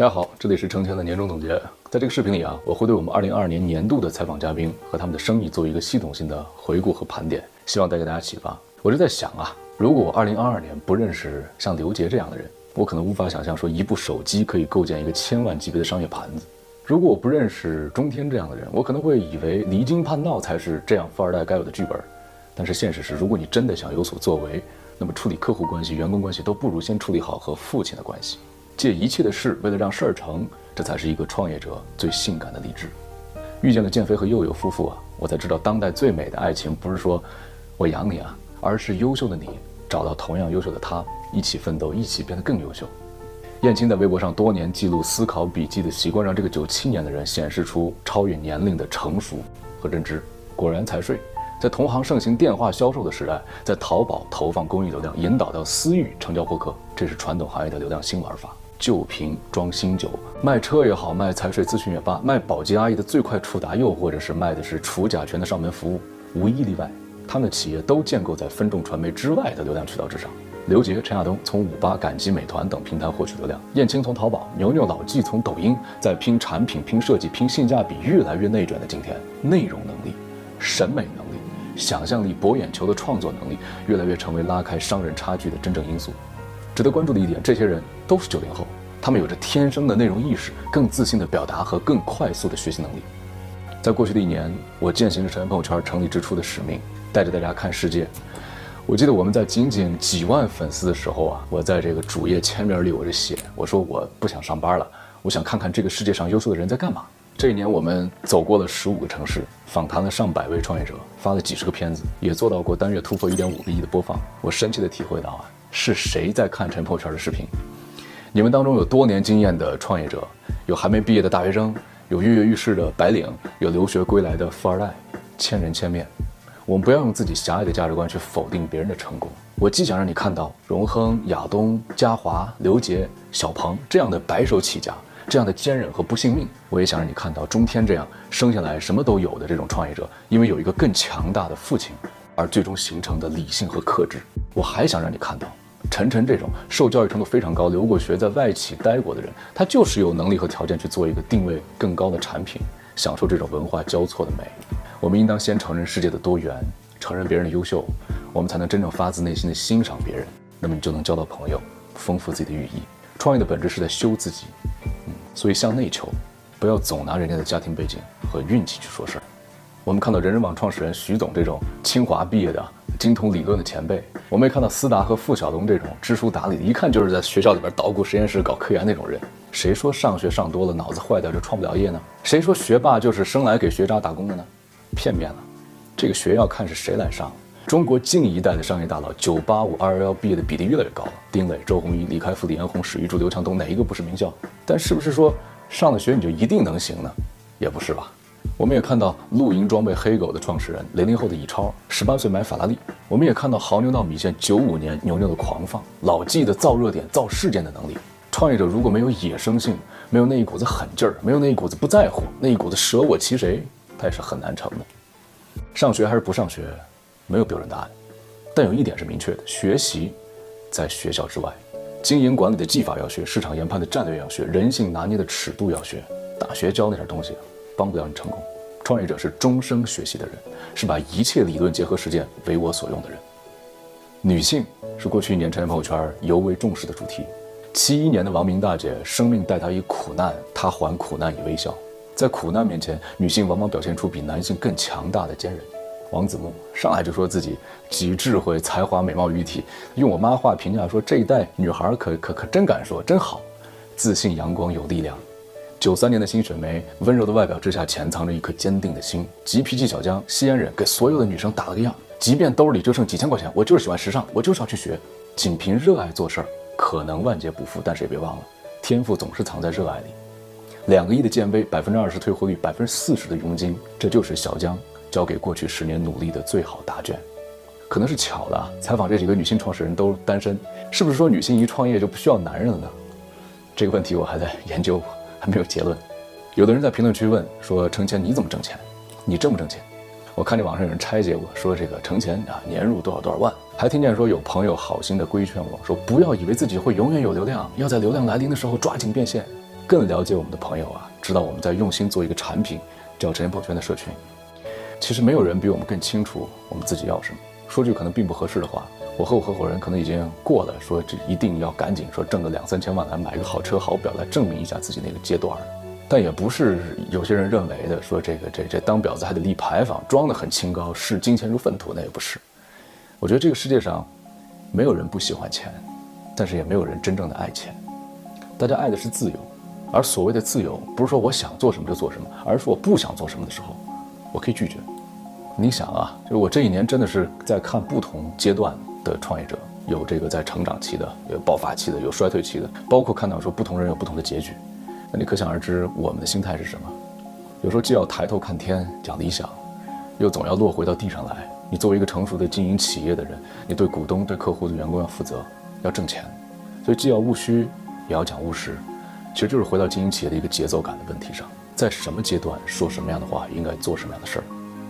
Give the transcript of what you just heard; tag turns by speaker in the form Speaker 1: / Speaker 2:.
Speaker 1: 大家好，这里是程前的年终总结。在这个视频里啊，我会对我们2022年年度的采访嘉宾和他们的生意做一个系统性的回顾和盘点，希望带给大家启发。我就在想啊，如果我2022年不认识像刘杰这样的人，我可能无法想象说一部手机可以构建一个千万级别的商业盘子。如果我不认识中天这样的人，我可能会以为离经叛道才是这样富二代该有的剧本。但是现实是，如果你真的想有所作为，那么处理客户关系、员工关系都不如先处理好和父亲的关系。借一切的事，为了让事儿成，这才是一个创业者最性感的励志。遇见了建飞和佑佑夫妇啊，我才知道当代最美的爱情不是说我养你啊，而是优秀的你找到同样优秀的他，一起奋斗，一起变得更优秀。燕青在微博上多年记录思考笔记的习惯，让这个九七年的人显示出超越年龄的成熟和认知。果然财税，在同行盛行电话销售的时代，在淘宝投放公益流量，引导到私域成交获客，这是传统行业的流量新玩法。旧瓶装新酒，卖车也好，卖财税咨询也罢，卖保洁阿姨的最快触达，又或者是卖的是除甲醛的上门服务，无一例外，他们的企业都建构在分众传媒之外的流量渠道之上。刘杰、陈亚东从五八、赶集、美团等平台获取流量，燕青从淘宝，牛牛、老纪从抖音，在拼产品、拼设计、拼性价比，越来越内卷的今天，内容能力、审美能力、想象力、博眼球的创作能力，越来越成为拉开商人差距的真正因素。值得关注的一点，这些人都是九零后，他们有着天生的内容意识、更自信的表达和更快速的学习能力。在过去的一年，我践行着成人朋友圈成立之初的使命，带着大家看世界。我记得我们在仅仅几万粉丝的时候啊，我在这个主页签名里我就写，我说我不想上班了，我想看看这个世界上优秀的人在干嘛。这一年我们走过了十五个城市，访谈了上百位创业者，发了几十个片子，也做到过单月突破一点五个亿的播放。我深切的体会到啊。是谁在看陈破圈的视频？你们当中有多年经验的创业者，有还没毕业的大学生，有跃跃欲试的白领，有留学归来的富二代，千人千面。我们不要用自己狭隘的价值观去否定别人的成功。我既想让你看到荣亨、亚东、嘉华、刘杰、小鹏这样的白手起家，这样的坚韧和不信命，我也想让你看到中天这样生下来什么都有的这种创业者，因为有一个更强大的父亲，而最终形成的理性和克制。我还想让你看到。陈晨这种受教育程度非常高、留过学、在外企待过的人，他就是有能力和条件去做一个定位更高的产品，享受这种文化交错的美。我们应当先承认世界的多元，承认别人的优秀，我们才能真正发自内心的欣赏别人。那么你就能交到朋友，丰富自己的羽翼。创业的本质是在修自己，嗯，所以向内求，不要总拿人家的家庭背景和运气去说事儿。我们看到人人网创始人徐总这种清华毕业的。精通理论的前辈，我们也看到思达和付小龙这种知书达理，一看就是在学校里边捣鼓实验室搞科研那种人。谁说上学上多了脑子坏掉就创不了业呢？谁说学霸就是生来给学渣打工的呢？片面了。这个学要看是谁来上。中国近一代的商业大佬，985、211毕业的比例越来越高了。丁磊、周鸿祎、李开复、李彦宏、史玉柱、刘强东，哪一个不是名校？但是不是说上了学你就一定能行呢？也不是吧。我们也看到露营装备黑狗的创始人，零零后的乙超，十八岁买法拉利。我们也看到牦牛闹米线，九五年牛牛的狂放，老纪的造热点、造事件的能力。创业者如果没有野生性，没有那一股子狠劲儿，没有那一股子不在乎，那一股子舍我其谁，他也是很难成的。上学还是不上学，没有标准答案，但有一点是明确的：学习在学校之外，经营管理的技法要学，市场研判的战略要学，人性拿捏的尺度要学。大学教那点东西。帮不了你成功。创业者是终生学习的人，是把一切理论结合实践为我所用的人。女性是过去一年成人朋友圈尤为重视的主题。七一年的王明大姐，生命待她以苦难，她还苦难以微笑。在苦难面前，女性往往表现出比男性更强大的坚韧。王子木上来就说自己集智慧、才华、美貌于一体，用我妈话评价说这一代女孩可可可真敢说，真好，自信、阳光、有力量。九三年的辛雪梅，温柔的外表之下潜藏着一颗坚定的心。急脾气小江，西安人，给所有的女生打了个样。即便兜里就剩几千块钱，我就是喜欢时尚，我就是要去学。仅凭热爱做事儿，可能万劫不复，但是也别忘了，天赋总是藏在热爱里。两个亿的建威，百分之二十退货率，百分之四十的佣金，这就是小江交给过去十年努力的最好答卷。可能是巧了，采访这几个女性创始人都单身，是不是说女性一创业就不需要男人了呢？这个问题我还在研究。还没有结论，有的人在评论区问说：“程前你怎么挣钱？你挣不挣钱？”我看见网上有人拆解我说：“这个程前啊，年入多少多少万。”还听见说有朋友好心的规劝我说：“不要以为自己会永远有流量，要在流量来临的时候抓紧变现。”更了解我们的朋友啊，知道我们在用心做一个产品，叫陈宝圈的社群。其实没有人比我们更清楚我们自己要什么。说句可能并不合适的话，我和我合伙人可能已经过了说这一定要赶紧说挣个两三千万来买个好车好表来证明一下自己那个阶段。但也不是有些人认为的说这个这这当婊子还得立牌坊，装得很清高，视金钱如粪土，那也不是。我觉得这个世界上没有人不喜欢钱，但是也没有人真正的爱钱。大家爱的是自由。而所谓的自由，不是说我想做什么就做什么，而是我不想做什么的时候，我可以拒绝。你想啊，就是我这一年真的是在看不同阶段的创业者，有这个在成长期的，有爆发期的，有衰退期的，包括看到说不同人有不同的结局。那你可想而知，我们的心态是什么？有时候既要抬头看天讲理想，又总要落回到地上来。你作为一个成熟的经营企业的人，你对股东、对客户、对员工要负责，要挣钱，所以既要务虚，也要讲务实。其实就是回到经营企业的一个节奏感的问题上，在什么阶段说什么样的话，应该做什么样的事儿。